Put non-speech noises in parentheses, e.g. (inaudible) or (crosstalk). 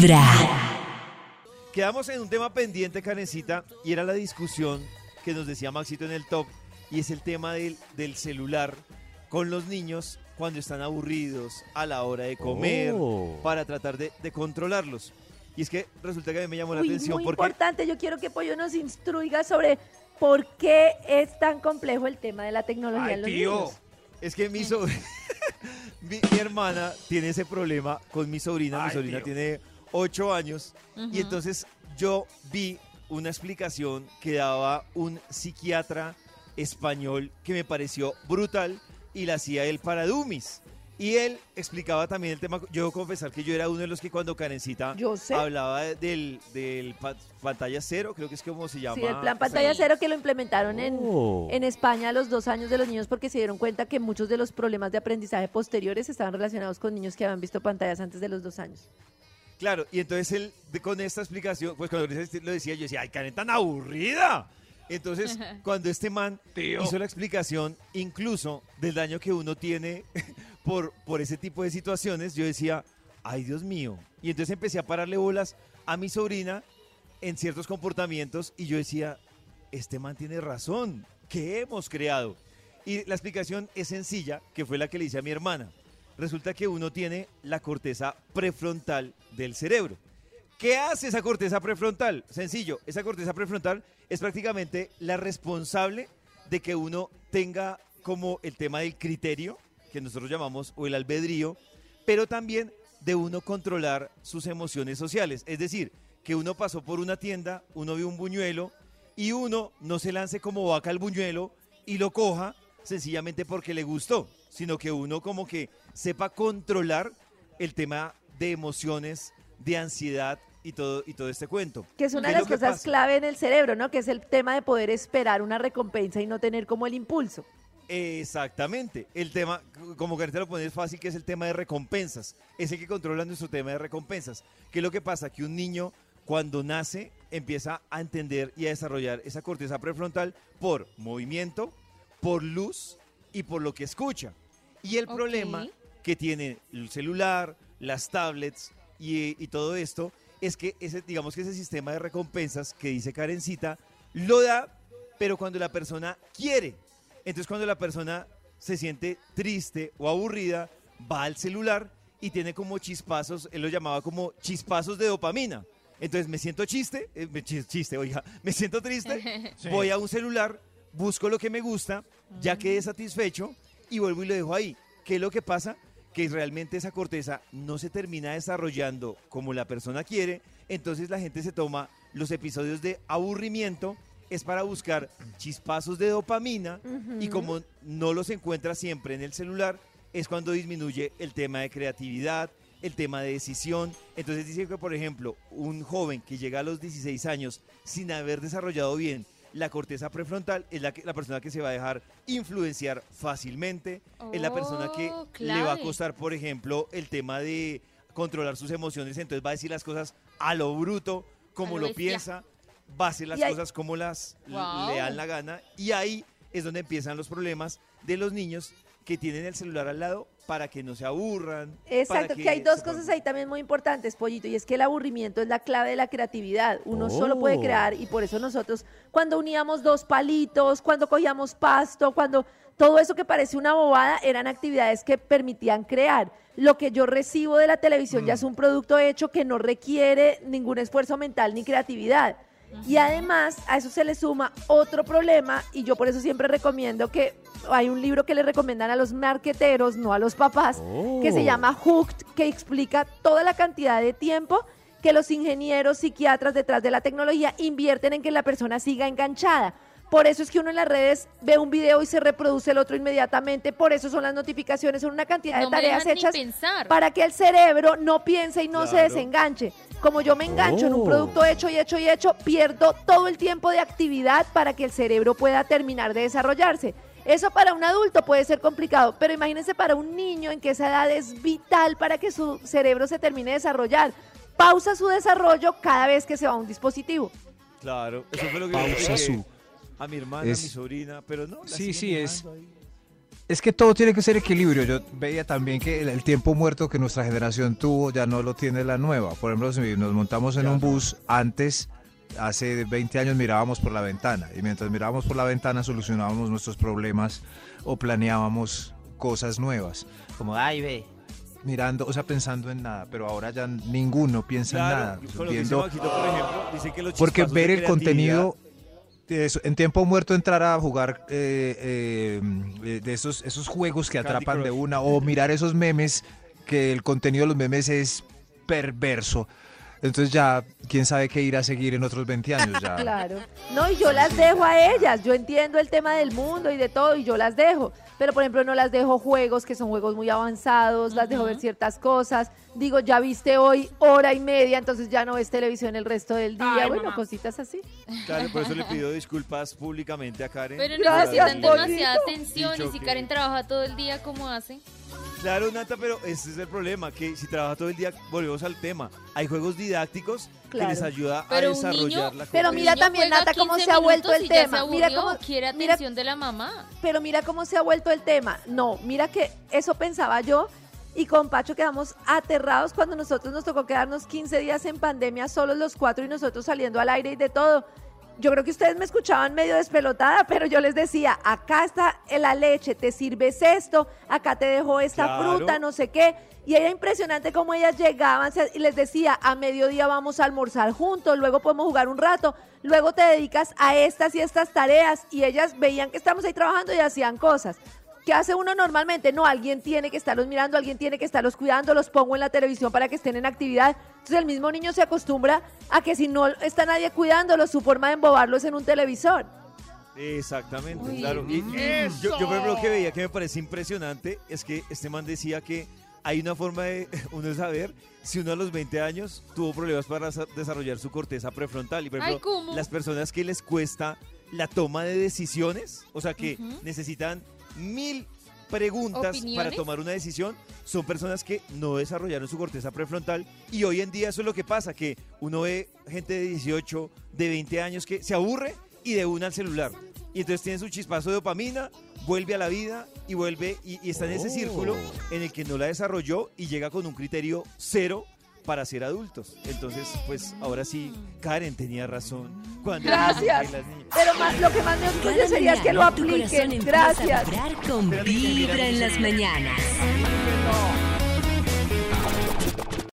Vibra. Quedamos en un tema pendiente, Karencita, y era la discusión que nos decía Maxito en el top, y es el tema del, del celular con los niños cuando están aburridos a la hora de comer, Oh. para tratar de, de controlarlos. Y es que resulta que a mí me llamó la Uy, atención muy porque importante. Yo quiero que Pollo nos instruiga sobre por qué es tan complejo el tema de la tecnología en los niños. es que mi, so- (laughs) mi, mi hermana tiene ese problema con mi sobrina. mi sobrina tío. tiene ocho años y entonces yo vi una explicación que daba un psiquiatra español que me pareció brutal y la hacía él para Dumis. Y él explicaba también el tema. Yo debo confesar que yo era uno de los que cuando Karencita hablaba de- del, del pa- pantalla cero, creo que es como se llama. Sí, el plan pantalla cero que lo implementaron en, Oh. en España a los dos años de los niños porque se dieron cuenta que muchos de los problemas de aprendizaje posteriores estaban relacionados con niños que habían visto pantallas antes de los dos años. Claro, y entonces él, de- con esta explicación, pues cuando lo decía, yo decía, ¡ay, Karen, tan aburrida! Entonces, (laughs) cuando este man Tío. hizo la explicación, incluso del daño que uno tiene (laughs) por, por ese tipo de situaciones, yo decía, ¡ay, Dios mío! Y entonces empecé a pararle bolas a mi sobrina en ciertos comportamientos y yo decía, este man tiene razón, ¿qué hemos creado? Y la explicación es sencilla, que fue la que le hice a mi hermana. Resulta que uno tiene la corteza prefrontal del cerebro. ¿Qué hace esa corteza prefrontal? Sencillo, esa corteza prefrontal es prácticamente la responsable de que uno tenga como el tema del criterio, que nosotros llamamos, o el albedrío, pero también de uno controlar sus emociones sociales. Es decir, que uno pasó por una tienda, uno vio un buñuelo y uno no se lance como vaca al buñuelo y lo coja sencillamente porque le gustó, sino que uno como que sepa controlar el tema de emociones, de ansiedad y todo, y todo este cuento. Que es una ¿Qué de las cosas clave en el cerebro, ¿no? Que es el tema de poder esperar una recompensa y no tener como el impulso. Exactamente. El tema, como Carita lo pone, es fácil, que es el tema de recompensas. Es el que controla nuestro tema de recompensas. ¿Qué es lo que pasa? Que un niño, cuando nace, empieza a entender y a desarrollar esa corteza prefrontal por movimiento, por luz y por lo que escucha. Y el problema que tiene el celular, las tablets y, y todo esto es que ese, digamos que ese sistema de recompensas que dice Karencita lo da, pero cuando la persona quiere. Entonces cuando la persona se siente triste o aburrida, va al celular y tiene como chispazos, él lo llamaba como chispazos de dopamina. Entonces me siento chiste, eh, chiste, oiga, (laughs) me siento triste, (laughs) Sí. voy a un celular, busco lo que me gusta, ya quedé satisfecho y vuelvo y lo dejo ahí. ¿Qué es lo que pasa? Que realmente esa corteza no se termina desarrollando como la persona quiere, entonces la gente se toma los episodios de aburrimiento, es para buscar chispazos de dopamina y como no los encuentra siempre en el celular, es cuando disminuye el tema de creatividad, el tema de decisión. Entonces dice que, por ejemplo, un joven que llega a los 16 años sin haber desarrollado bien la corteza prefrontal es la, que, la persona que se va a dejar influenciar fácilmente, es la persona que Oh, le va a costar, por ejemplo, el tema de controlar sus emociones, entonces va a decir las cosas a lo bruto, como lo piensa, va a hacer las Y cosas como las Wow. le dan la gana y ahí es donde empiezan los problemas de los niños que tienen el celular al lado para que no se aburran. Exacto, que, hay dos cosas ahí también muy importantes, Pollito, y es que el aburrimiento es la clave de la creatividad. Uno solo puede Oh. crear y por eso nosotros, cuando uníamos dos palitos, cuando cogíamos pasto, cuando todo eso que parece una bobada, eran actividades que permitían crear. Lo que yo recibo de la televisión ya es un producto hecho que no requiere ningún esfuerzo mental ni creatividad. Y además a eso se le suma otro problema y yo por eso siempre recomiendo que hay un libro que le recomiendan a los marqueteros, no a los papás, que se Oh. llama Hooked, que explica toda la cantidad de tiempo que los ingenieros, psiquiatras detrás de la tecnología invierten en que la persona siga enganchada. Por eso es que uno en las redes ve un video y se reproduce el otro inmediatamente. Por eso son las notificaciones, son una cantidad No de tareas pensar. para que el cerebro no piense y no se desenganche. Como yo me engancho en un Oh. producto hecho y hecho y hecho, pierdo todo el tiempo de actividad para que el cerebro pueda terminar de desarrollarse. Eso para un adulto puede ser complicado, pero imagínense para un niño en que esa edad es vital para que su cerebro se termine de desarrollar. Pausa su desarrollo cada vez que se va a un dispositivo. Claro, eso fue lo que Pausa su. a mi hermana, Es- a mi sobrina, pero no. la Sí, sí, es- ahí. Es que todo tiene que ser equilibrio. Yo veía también que el, el tiempo muerto que nuestra generación tuvo ya no lo tiene la nueva. Por ejemplo, si nos montamos en un bus, antes, hace 20 años mirábamos por la ventana. Y mientras mirábamos por la ventana solucionábamos nuestros problemas o planeábamos cosas nuevas. Como, ay, ve. Mirando, o sea, pensando en nada. Pero ahora ya ninguno piensa en nada. Claro, que dice Viendo- Maxito, por ejemplo, dice que los porque ver el contenido en tiempo muerto entrar a jugar eh, eh, de esos, esos juegos que atrapan de una o mirar esos memes que el contenido de los memes es perverso. Entonces ya, quién sabe qué ir a seguir en otros 20 años ya. (laughs) Claro. No, y yo las dejo a ellas. Yo entiendo el tema del mundo y de todo, y yo las dejo. Pero, por ejemplo, no las dejo juegos que son juegos muy avanzados, las dejo ver ciertas cosas. Digo, ya viste hoy hora y media, entonces ya no ves televisión el resto del día. Ay, bueno, mamá. cositas así. Claro, por eso le (laughs) pido disculpas públicamente a Karen. Pero Gracias, necesitan demasiada atención y si Karen trabaja todo el día, ¿cómo hace? Claro, Nata, pero ese es el problema, que si trabaja todo el día, volvemos al tema. Hay juegos didácticos Claro. que les ayuda Pero a desarrollar niño- la Pero mira también, Nata, cómo 15 se ha vuelto el tema. se Mira aburrió, cómo- quiere mira- atención de la mamá. Pero mira cómo se ha vuelto el tema. No, mira que eso pensaba yo y con Pacho quedamos aterrados cuando nosotros nos tocó quedarnos 15 días en pandemia solos los cuatro y nosotros saliendo al aire y de todo. Yo creo que ustedes me escuchaban medio despelotada, pero yo les decía, acá está la leche, te sirves esto, acá te dejo esta Claro. fruta, no sé qué. Y era impresionante cómo ellas llegaban y les decía, a mediodía vamos a almorzar juntos, luego podemos jugar un rato, luego te dedicas a estas y estas tareas. Y ellas veían que estamos ahí trabajando y hacían cosas. ¿Qué hace uno normalmente? No, alguien tiene que estarlos mirando, alguien tiene que estarlos cuidando, los pongo en la televisión para que estén en actividad. Entonces el mismo niño se acostumbra a que si no está nadie cuidándolos, su forma de embobarlo es en un televisor. Exactamente, Uy, claro. Y yo, yo, por ejemplo, lo que veía que me parece impresionante es que este man decía que hay una forma de (laughs) uno saber si uno a los 20 años tuvo problemas para desa- desarrollar su corteza prefrontal. Y por las personas que les cuesta la toma de decisiones, o sea, que necesitan mil preguntas para tomar una decisión, son personas que no desarrollaron su corteza prefrontal y hoy en día eso es lo que pasa, que uno ve gente de 18, de 20 años que se aburre y de una al celular. Y entonces tiene su chispazo de dopamina, vuelve a la vida y vuelve y, y está en ese Oh. círculo en el que no la desarrolló y llega con un criterio cero para ser adultos. Entonces, pues ahora sí, Karen tenía razón. Cuando Gracias. que las niñas- Pero más, lo que más me orgulle sería es que lo apliquen. Gracias. con Vibra en las mañanas.